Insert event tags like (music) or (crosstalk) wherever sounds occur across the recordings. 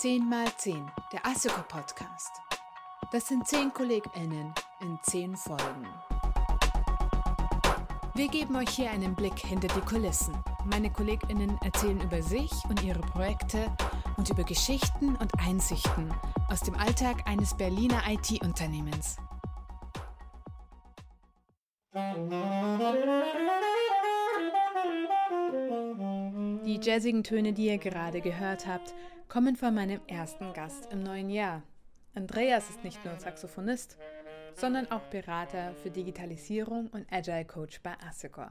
10 mal 10, der ASSICO Podcast. Das sind 10 KollegInnen in 10 Folgen. Wir geben euch hier einen Blick hinter die Kulissen. Meine KollegInnen erzählen über sich und ihre Projekte und über Geschichten und Einsichten aus dem Alltag eines Berliner IT-Unternehmens. Die jazzigen Töne, die ihr gerade gehört habt, kommen von meinem ersten Gast im neuen Jahr. Andreas ist nicht nur Saxophonist, sondern auch Berater für Digitalisierung und Agile Coach bei Assicor.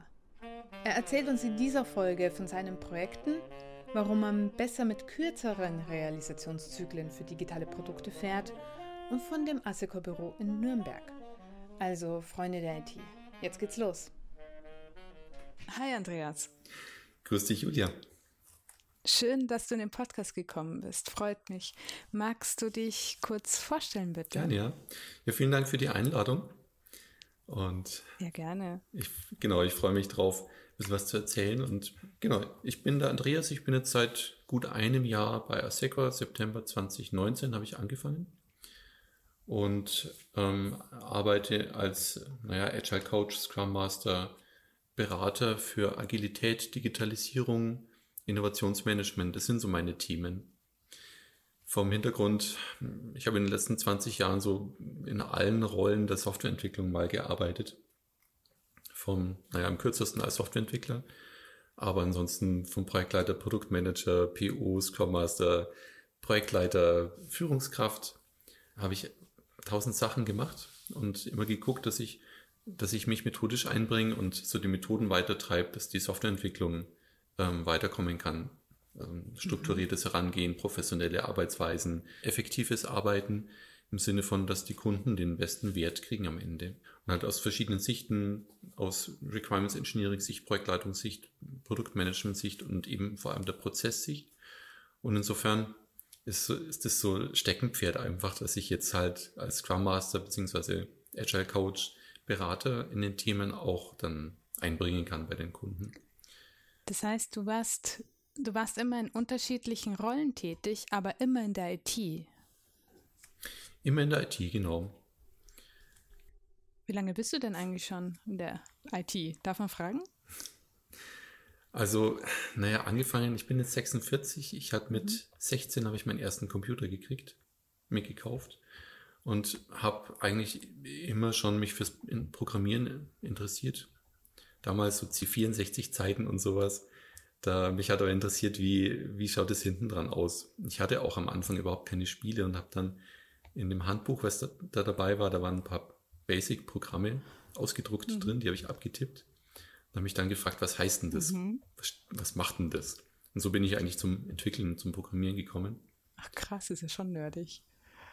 Er erzählt uns in dieser Folge von seinen Projekten, warum man besser mit kürzeren Realisationszyklen für digitale Produkte fährt und von dem Assicor Büro in Nürnberg. Also Freunde der IT, jetzt geht's los. Hi Andreas. Grüß dich, Julia. Schön, dass du in den Podcast gekommen bist. Freut mich. Magst du dich kurz vorstellen, bitte? Gerne, ja. Ja, vielen Dank für die Einladung. Und ja, gerne. Ich, genau, ich freue mich drauf, ein bisschen was zu erzählen. Und genau, ich bin der Andreas. Ich bin jetzt seit gut einem Jahr bei Aseco. September 2019 habe ich angefangen und ähm, arbeite als naja, Agile Coach, Scrum Master, Berater für Agilität, Digitalisierung, Innovationsmanagement, das sind so meine Themen. Vom Hintergrund, ich habe in den letzten 20 Jahren so in allen Rollen der Softwareentwicklung mal gearbeitet. Vom, naja, am kürzesten als Softwareentwickler, aber ansonsten vom Projektleiter, Produktmanager, PO, Scrum Master, Projektleiter, Führungskraft, habe ich tausend Sachen gemacht und immer geguckt, dass ich, dass ich mich methodisch einbringe und so die Methoden weitertreibe, dass die Softwareentwicklung ähm, weiterkommen kann. Also strukturiertes Herangehen, professionelle Arbeitsweisen, effektives Arbeiten im Sinne von, dass die Kunden den besten Wert kriegen am Ende. Und halt aus verschiedenen Sichten, aus Requirements Engineering Sicht, Projektleitungssicht, Produktmanagement-Sicht und eben vor allem der Prozesssicht. Und insofern ist, ist das so Steckenpferd einfach, dass ich jetzt halt als Scrum Master beziehungsweise Agile Coach Berater in den Themen auch dann einbringen kann bei den Kunden. Das heißt, du warst, du warst immer in unterschiedlichen Rollen tätig, aber immer in der IT. Immer in der IT, genau. Wie lange bist du denn eigentlich schon in der IT? Darf man fragen? Also, naja, angefangen, ich bin jetzt 46, ich hatte mit mhm. 16 habe ich meinen ersten Computer gekriegt, mir gekauft und habe eigentlich immer schon mich fürs Programmieren interessiert damals so C64 Zeiten und sowas. Da mich hat aber interessiert, wie, wie schaut es hinten dran aus. Ich hatte auch am Anfang überhaupt keine Spiele und habe dann in dem Handbuch, was da, da, dabei war, da waren ein paar Basic-Programme ausgedruckt mhm. drin, die habe ich abgetippt. Da habe ich dann gefragt, was heißt denn das? Mhm. Was, was macht denn das? Und so bin ich eigentlich zum Entwickeln, zum Programmieren gekommen. Ach krass, ist ja schon nerdig.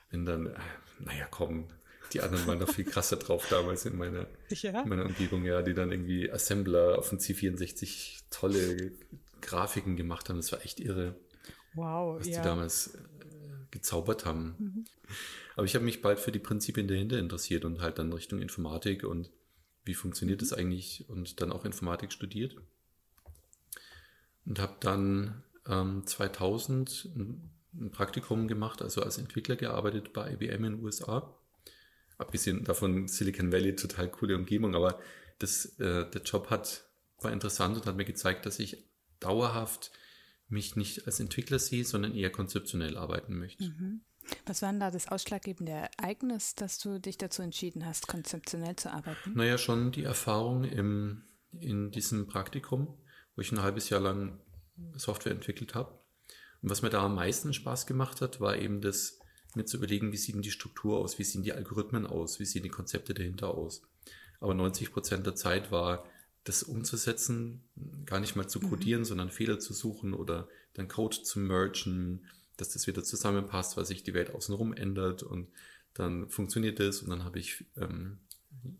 Bin dann, äh, naja, komm, die anderen waren noch viel krasser drauf damals in meiner, ja? in meiner Umgebung, ja, die dann irgendwie Assembler auf dem C64 tolle Grafiken gemacht haben. Das war echt irre. Wow, was ja. die damals äh, gezaubert haben. Mhm. Aber ich habe mich bald für die Prinzipien dahinter interessiert und halt dann Richtung Informatik und wie funktioniert mhm. das eigentlich und dann auch Informatik studiert. Und habe dann ähm, 2000 ein, ein Praktikum gemacht, also als Entwickler gearbeitet bei IBM in den USA abgesehen davon Silicon Valley total coole Umgebung, aber das, äh, der Job hat, war interessant und hat mir gezeigt, dass ich dauerhaft mich nicht als Entwickler sehe, sondern eher konzeptionell arbeiten möchte. Mhm. Was war denn da das ausschlaggebende Ereignis, dass du dich dazu entschieden hast, konzeptionell zu arbeiten? Naja, schon die Erfahrung im, in diesem Praktikum, wo ich ein halbes Jahr lang Software entwickelt habe. Und was mir da am meisten Spaß gemacht hat, war eben das mir zu überlegen, wie sieht denn die Struktur aus, wie sehen die Algorithmen aus, wie sehen die Konzepte dahinter aus. Aber 90 Prozent der Zeit war das umzusetzen, gar nicht mal zu mhm. codieren, mhm. sondern Fehler zu suchen oder dann Code zu mergen, dass das wieder zusammenpasst, weil sich die Welt außenrum ändert und dann funktioniert das und dann habe ich ähm,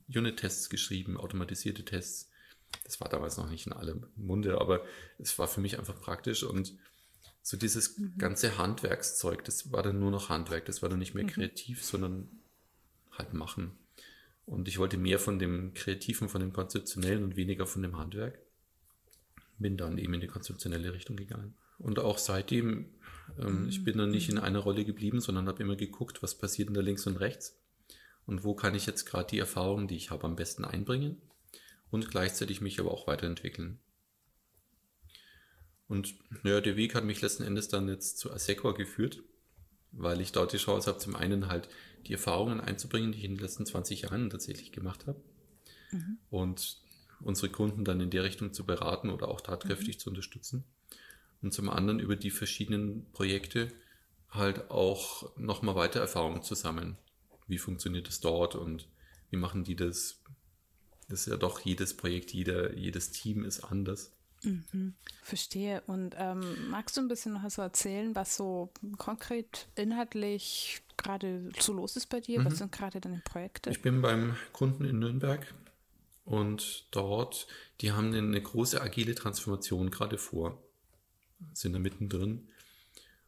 Unit-Tests geschrieben, automatisierte Tests. Das war damals noch nicht in allem Munde, aber es war für mich einfach praktisch und so dieses mhm. ganze Handwerkszeug, das war dann nur noch Handwerk, das war dann nicht mehr mhm. kreativ, sondern halt machen. Und ich wollte mehr von dem Kreativen, von dem Konzeptionellen und weniger von dem Handwerk. Bin dann eben in die konzeptionelle Richtung gegangen. Und auch seitdem Ähm, mhm. Ich bin dann nicht in einer Rolle geblieben, sondern habe immer geguckt, was passiert denn da links und rechts und wo kann ich jetzt gerade die Erfahrungen, die ich habe, am besten einbringen und gleichzeitig mich aber auch weiterentwickeln. Und ja, der Weg hat mich letzten Endes dann jetzt zu Asecor geführt, weil ich dort die Chance habe, zum einen halt die Erfahrungen einzubringen, die ich in den letzten 20 Jahren tatsächlich gemacht habe. Mhm. Und unsere Kunden dann in der Richtung zu beraten oder auch tatkräftig mhm. zu unterstützen. Und zum anderen über die verschiedenen Projekte halt auch nochmal weiter Erfahrungen zu sammeln. Wie funktioniert es dort und wie machen die das? Das ist ja doch jedes Projekt, jeder, jedes Team ist anders. Mhm, verstehe. Und ähm, magst du ein bisschen noch so erzählen, was so konkret inhaltlich gerade so los ist bei dir? Mhm. Was sind gerade deine Projekte? Ich bin beim Kunden in Nürnberg und dort, die haben eine große agile Transformation gerade vor, sind da mittendrin.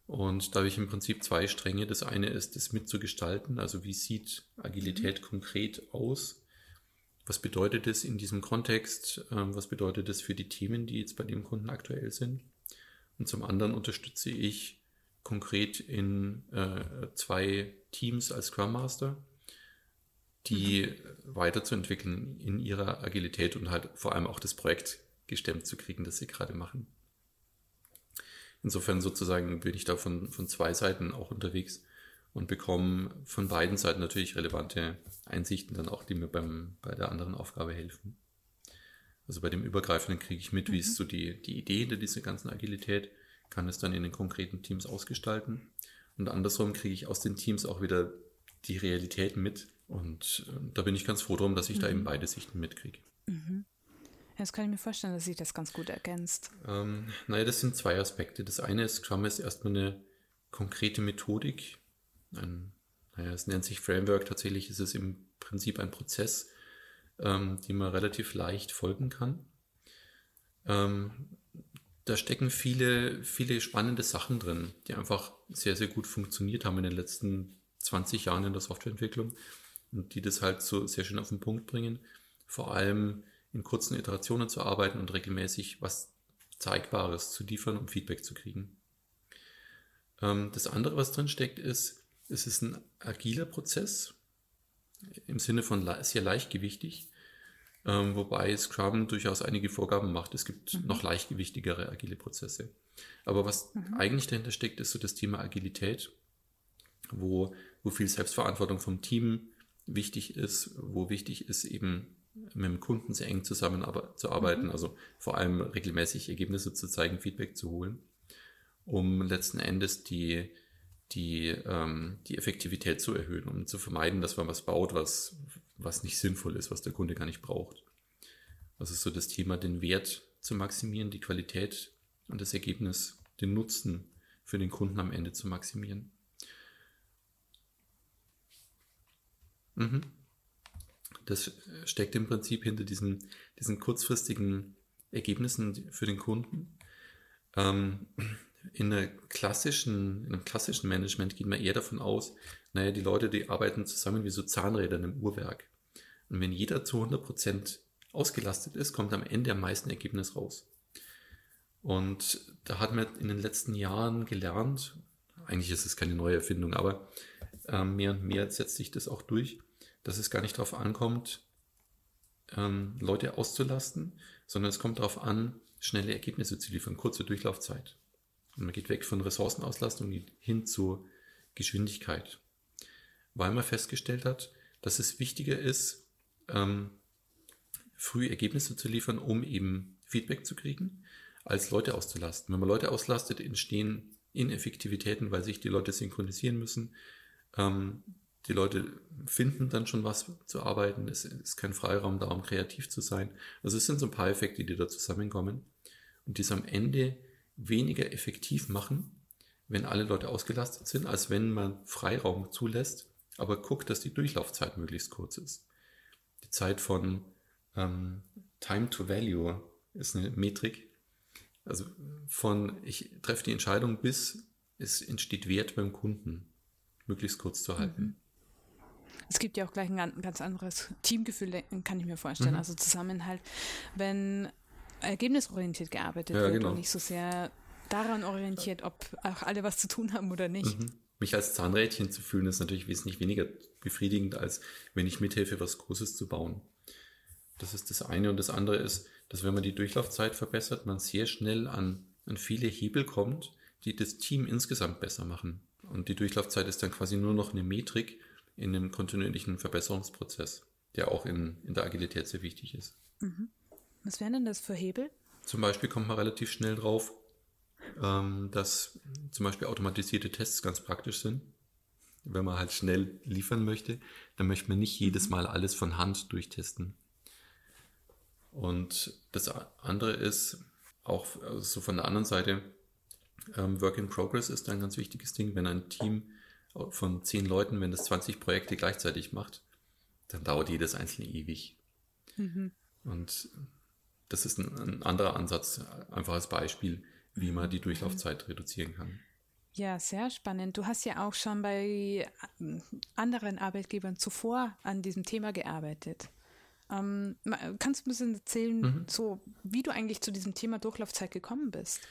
Und da habe ich im Prinzip zwei Stränge. Das eine ist, das mitzugestalten, also wie sieht Agilität mhm. konkret aus? Was bedeutet es in diesem Kontext? Ähm, was bedeutet es für die Themen, die jetzt bei dem Kunden aktuell sind? Und zum anderen unterstütze ich konkret in äh, zwei Teams als Scrum Master, die mhm. weiterzuentwickeln in ihrer Agilität und halt vor allem auch das Projekt gestemmt zu kriegen, das sie gerade machen. Insofern sozusagen bin ich da von, von zwei Seiten auch unterwegs und bekomme von beiden Seiten natürlich relevante Einsichten dann auch, die mir beim, bei der anderen Aufgabe helfen. Also bei dem Übergreifenden kriege ich mit, mhm. wie ist so die, die Idee hinter dieser ganzen Agilität, kann es dann in den konkreten Teams ausgestalten. Und andersrum kriege ich aus den Teams auch wieder die Realität mit, und äh, da bin ich ganz froh drum, dass ich mhm. da eben beide Sichten mitkriege. Mhm. Jetzt kann ich mir vorstellen, dass sich das ganz gut ergänzt. Ähm, naja, das sind zwei Aspekte. Das eine ist, Scrum ist erstmal eine konkrete Methodik. Ein, naja, es nennt sich Framework. Tatsächlich ist es im Prinzip ein Prozess, ähm, dem man relativ leicht folgen kann. Ähm, da stecken viele, viele spannende Sachen drin, die einfach sehr, sehr gut funktioniert haben in den letzten 20 Jahren in der Softwareentwicklung und die das halt so sehr schön auf den Punkt bringen. Vor allem in kurzen Iterationen zu arbeiten und regelmäßig was Zeigbares zu liefern, um Feedback zu kriegen. Ähm, das andere, was drin steckt, ist, es ist ein agiler Prozess im Sinne von sehr leichtgewichtig, ähm, wobei Scrum durchaus einige Vorgaben macht. Es gibt mhm. noch leichtgewichtigere agile Prozesse. Aber was mhm. eigentlich dahinter steckt, ist so das Thema Agilität, wo, wo viel Selbstverantwortung vom Team wichtig ist, wo wichtig ist, eben mit dem Kunden sehr eng zusammenzuarbeiten, mhm. also vor allem regelmäßig Ergebnisse zu zeigen, Feedback zu holen, um letzten Endes die, die, ähm, die Effektivität zu erhöhen, um zu vermeiden, dass man was baut, was, was nicht sinnvoll ist, was der Kunde gar nicht braucht. Das ist so das Thema, den Wert zu maximieren, die Qualität und das Ergebnis, den Nutzen für den Kunden am Ende zu maximieren. Mhm. Das steckt im Prinzip hinter diesen, diesen kurzfristigen Ergebnissen für den Kunden. Ähm, in, einer klassischen, in einem klassischen Management geht man eher davon aus, naja, die Leute, die arbeiten zusammen wie so Zahnräder in einem Uhrwerk. Und wenn jeder zu 100% ausgelastet ist, kommt am Ende am meisten Ergebnis raus. Und da hat man in den letzten Jahren gelernt, eigentlich ist es keine neue Erfindung, aber äh, mehr und mehr setzt sich das auch durch, dass es gar nicht darauf ankommt, ähm, Leute auszulasten, sondern es kommt darauf an, schnelle Ergebnisse zu liefern, kurze Durchlaufzeit. Und man geht weg von Ressourcenauslastung hin zur Geschwindigkeit. Weil man festgestellt hat, dass es wichtiger ist, ähm, früh Ergebnisse zu liefern, um eben Feedback zu kriegen, als Leute auszulasten. Wenn man Leute auslastet, entstehen Ineffektivitäten, weil sich die Leute synchronisieren müssen. Ähm, die Leute finden dann schon was zu arbeiten. Es ist kein Freiraum da, um kreativ zu sein. Also es sind so ein paar Effekte, die da zusammenkommen und die es am Ende weniger effektiv machen, wenn alle Leute ausgelastet sind, als wenn man Freiraum zulässt, aber guckt, dass die Durchlaufzeit möglichst kurz ist. Die Zeit von ähm, Time to Value ist eine Metrik. Also von ich treffe die Entscheidung bis es entsteht Wert beim Kunden, möglichst kurz zu halten. Mhm. Es gibt ja auch gleich ein ganz anderes Teamgefühl, kann ich mir vorstellen. Mhm. Also Zusammenhalt, wenn ergebnisorientiert gearbeitet ja, wird genau. und nicht so sehr daran orientiert, ob auch alle was zu tun haben oder nicht. Mhm. Mich als Zahnrädchen zu fühlen, ist natürlich wesentlich weniger befriedigend, als wenn ich mithelfe, was Großes zu bauen. Das ist das eine. Und das andere ist, dass wenn man die Durchlaufzeit verbessert, man sehr schnell an, an viele Hebel kommt, die das Team insgesamt besser machen. Und die Durchlaufzeit ist dann quasi nur noch eine Metrik in einem kontinuierlichen Verbesserungsprozess, der auch in, in der Agilität sehr wichtig ist. Mhm. Was wären denn das für Hebel? Zum Beispiel kommt man relativ schnell drauf, ähm, dass zum Beispiel automatisierte Tests ganz praktisch sind. Wenn man halt schnell liefern möchte, dann möchte man nicht jedes Mal alles von Hand durchtesten. Und das andere ist auch also so von der anderen Seite, ähm, Work in Progress ist ein ganz wichtiges Ding. Wenn ein Team von zehn Leuten, wenn das 20 Projekte gleichzeitig macht, dann dauert jedes einzelne ewig. Mhm. Und das ist ein, ein, anderer Ansatz, einfach als Beispiel, wie man die Durchlaufzeit reduzieren kann. Ja, sehr spannend. Du hast ja auch schon bei äh, anderen Arbeitgebern zuvor an diesem Thema gearbeitet. Ähm, kannst du ein bisschen erzählen, mhm. so wie du eigentlich zu diesem Thema Durchlaufzeit gekommen bist?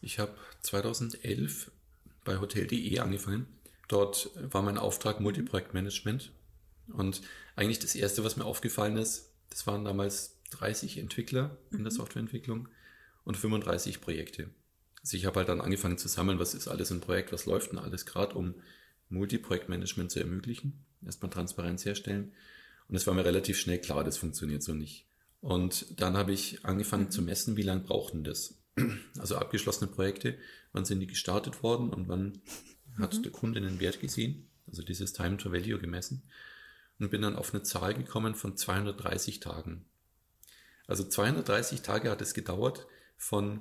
Ich habe 2011 bei Hotel.de angefangen. Dort war mein Auftrag Multiprojektmanagement. Und eigentlich das Erste, was mir aufgefallen ist, das waren damals 30 Entwickler in der mhm. Softwareentwicklung und 35 Projekte. Also ich habe halt dann angefangen zu sammeln, was ist alles im Projekt, was läuft denn alles gerade, um Multiprojektmanagement zu ermöglichen, erstmal Transparenz herstellen. Und es war mir relativ schnell klar, das funktioniert so nicht. Und dann habe ich angefangen mhm. zu messen, wie lange brauchten das. Also abgeschlossene Projekte, wann sind die gestartet worden und wann mhm. hat der Kunde einen Wert gesehen, also dieses Time to Value gemessen. Und bin dann auf eine Zahl gekommen von 230 Tagen. Also 230 Tage hat es gedauert von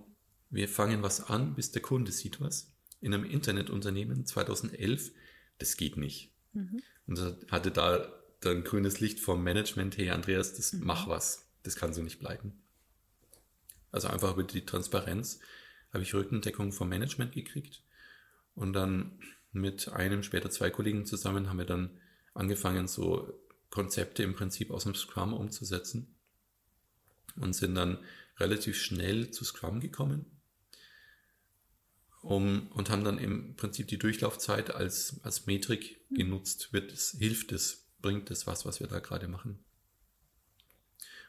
wir fangen was an, bis der Kunde sieht was. In einem Internetunternehmen 2011, das geht nicht. Mhm. Und hatte da dann grünes Licht vom Management, hey Andreas, das mhm. mach was. Das kann so nicht bleiben. Also einfach über die Transparenz habe ich Rückendeckung vom Management gekriegt. Und dann mit einem, später zwei Kollegen zusammen haben wir dann angefangen, so Konzepte im Prinzip aus dem Scrum umzusetzen und sind dann relativ schnell zu Scrum gekommen um, und haben dann im Prinzip die Durchlaufzeit als, als Metrik hm. genutzt. Wird es, hilft es, bringt es was, was wir da gerade machen.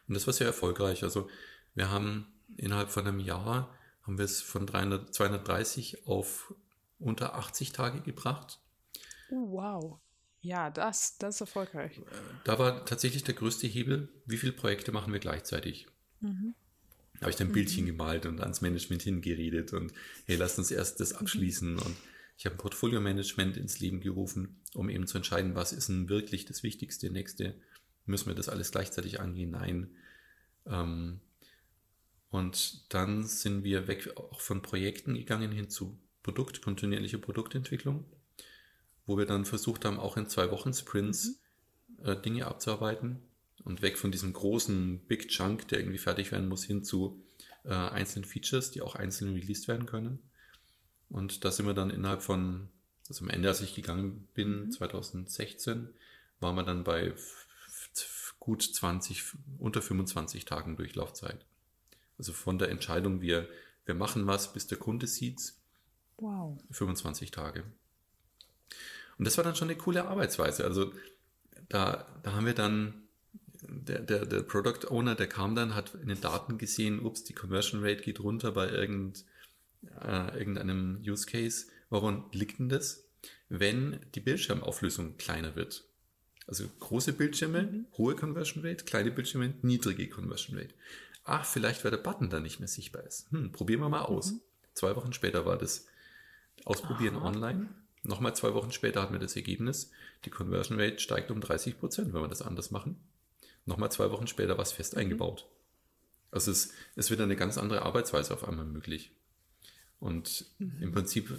Und das war sehr erfolgreich. Also wir haben innerhalb von einem Jahr haben wir es von 300, 230 auf unter 80 Tage gebracht. Oh, wow. Ja, das, das ist erfolgreich. Da war tatsächlich der größte Hebel, wie viele Projekte machen wir gleichzeitig. Mhm. Da habe ich dann ein Bildchen mhm. gemalt und ans Management hingeredet und hey, lasst uns erst das mhm. abschließen. Mhm. Und ich habe ein Portfolio-Management ins Leben gerufen, um eben zu entscheiden, was ist denn wirklich das Wichtigste, nächste. Müssen wir das alles gleichzeitig angehen? Nein. Ähm, und dann sind wir weg auch von Projekten gegangen hin zu Produkt, kontinuierliche Produktentwicklung, wo wir dann versucht haben, auch in zwei Wochen Sprints mhm. äh, Dinge abzuarbeiten und weg von diesem großen Big Chunk, der irgendwie fertig werden muss, hin zu äh, einzelnen Features, die auch einzeln released werden können. Und da sind wir dann innerhalb von, also am Ende, als ich gegangen bin, mhm. 2016, waren wir dann bei gut 20, unter 25 Tagen Durchlaufzeit. Also von der Entscheidung, wir, wir machen was, bis der Kunde sieht's. Wow. 25 Tage. Und das war dann schon eine coole Arbeitsweise. Also da, da haben wir dann der, der, der Product Owner, der kam dann, hat in den Daten gesehen, ups, die Conversion Rate geht runter bei irgend, äh, irgendeinem Use Case. Woran liegt denn das? Wenn die Bildschirmauflösung kleiner wird. Also große Bildschirme, mhm. hohe Conversion Rate, kleine Bildschirme, niedrige Conversion Rate. Ach, vielleicht, weil der Button dann nicht mehr sichtbar ist. Hm, probieren wir mal aus. Mhm. Zwei Wochen später war das Ausprobieren Aha. online. Nochmal zwei Wochen später hatten wir das Ergebnis. Die Conversion Rate steigt um 30 Prozent, wenn wir das anders machen. Nochmal zwei Wochen später war es fest mhm. eingebaut. Also es, es wird eine ganz andere Arbeitsweise auf einmal möglich. Und mhm. im Prinzip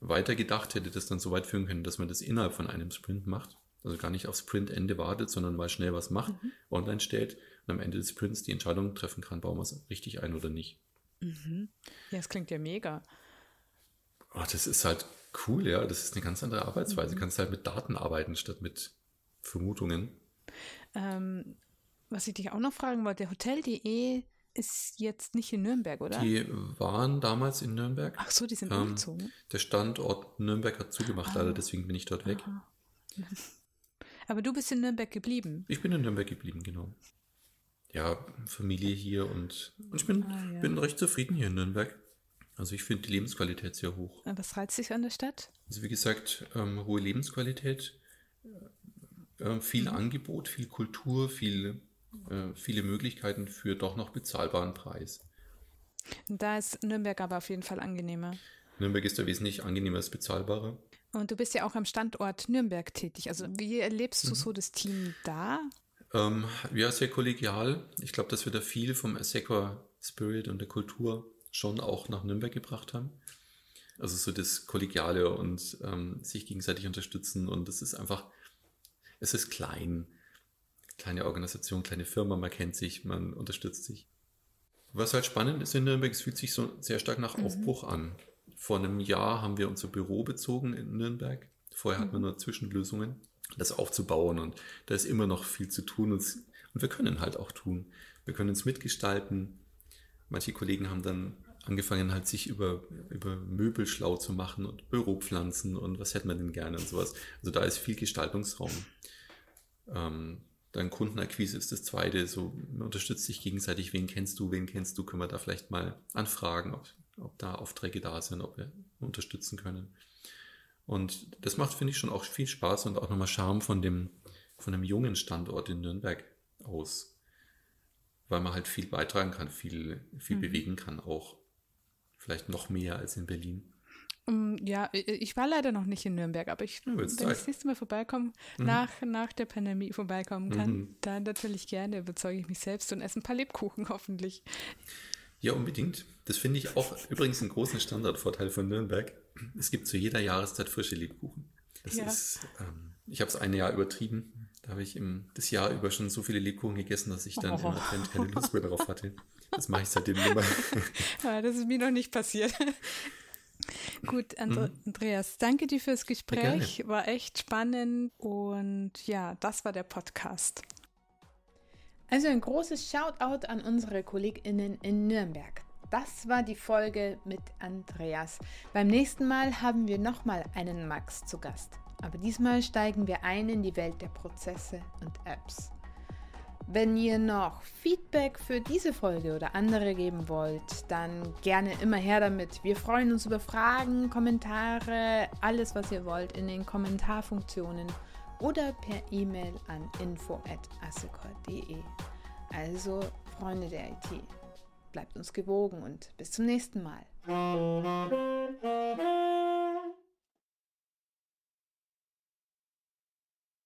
weitergedacht hätte das dann so weit führen können, dass man das innerhalb von einem Sprint macht. Also gar nicht auf Sprintende wartet, sondern mal schnell was macht, mhm. online stellt und am Ende des Sprints die Entscheidung treffen kann, bauen wir es richtig ein oder nicht. Mhm. Ja, das klingt ja mega. Oh, das ist halt cool, ja. Das ist eine ganz andere Arbeitsweise. Mhm. Du kannst halt mit Daten arbeiten statt mit Vermutungen. Ähm, was ich dich auch noch fragen wollte, Hotel.de ist jetzt nicht in Nürnberg, oder? Die waren damals in Nürnberg. Ach so, die sind Ähm, umgezogen. Der Standort Nürnberg hat zugemacht, Ah. leider, deswegen bin ich dort weg. (laughs) Aber du bist in Nürnberg geblieben. Ich bin in Nürnberg geblieben, genau. Ja, Familie hier und, und ich bin, Ah, ja. bin recht zufrieden hier in Nürnberg. Also ich finde die Lebensqualität sehr hoch. Was reizt dich an der Stadt? Also wie gesagt, ähm, hohe Lebensqualität, äh, viel Angebot, viel Kultur, viel, äh, viele Möglichkeiten für doch noch bezahlbaren Preis. Da ist Nürnberg aber auf jeden Fall angenehmer. Nürnberg ist da wesentlich angenehmer als bezahlbarer. Und du bist ja auch am Standort Nürnberg tätig. Also wie erlebst du so das Team da? Ähm, ja, sehr kollegial. Ich glaube, dass wir da viel vom Assequa Spirit und der Kultur schon auch nach Nürnberg gebracht haben. Also so das Kollegiale und ähm, sich gegenseitig unterstützen und es ist einfach, es ist klein. Kleine Organisation, kleine Firma, man kennt sich, man unterstützt sich. Was halt spannend ist in Nürnberg, es fühlt sich so sehr stark nach Aufbruch an. Vor einem Jahr haben wir unser Büro bezogen in Nürnberg. Vorher hatten wir nur Zwischenlösungen, das aufzubauen und da ist immer noch viel zu tun und, und wir können halt auch tun. Wir können es mitgestalten. Manche Kollegen haben dann angefangen halt sich über, über Möbel schlau zu machen und Büropflanzen und was hätten wir denn gerne und sowas. Also da ist viel Gestaltungsraum. Ähm, dann Kundenakquise ist das zweite, so man unterstützt sich gegenseitig, wen kennst du, wen kennst du, können wir da vielleicht mal anfragen, ob, ob da Aufträge da sind, ob wir unterstützen können. Und das macht, finde ich, schon auch viel Spaß und auch nochmal Charme von dem, von dem jungen Standort in Nürnberg aus. Weil man halt viel beitragen kann, viel, viel bewegen kann, auch vielleicht noch mehr als in Berlin. Um, ja, ich war leider noch nicht in Nürnberg, aber ich, wenn ich das nächste Mal vorbeikommen, nach, nach der Pandemie vorbeikommen kann, Mhm. dann natürlich gerne überzeuge ich mich selbst und esse ein paar Lebkuchen (laughs) hoffentlich. Ja, unbedingt. Das finde ich auch übrigens einen großen Standardvorteil von Nürnberg. Es gibt zu jeder Jahreszeit frische Lebkuchen. Das Ja. ist, ähm, ich habe es ein Jahr übertrieben. Da habe ich im, das Jahr über schon so viele Lebkuchen gegessen, dass ich dann im Oh. Advent keine Lust mehr darauf hatte. Das mache ich seitdem (laughs) immer. Ja, das ist mir noch nicht passiert. Gut, Andre Andreas, danke dir fürs Gespräch. War echt spannend und ja, das war der Podcast. Also ein großes Shoutout an unsere KollegInnen in Nürnberg. Das war die Folge mit Andreas. Beim nächsten Mal haben wir nochmal einen Max zu Gast. Aber diesmal steigen wir ein in die Welt der Prozesse und Apps. Wenn ihr noch Feedback für diese Folge oder andere geben wollt, dann gerne immer her damit. Wir freuen uns über Fragen, Kommentare, alles was ihr wollt in den Kommentarfunktionen oder per E-Mail an info@assecor.de. Also Freunde der IT, bleibt uns gewogen und bis zum nächsten Mal.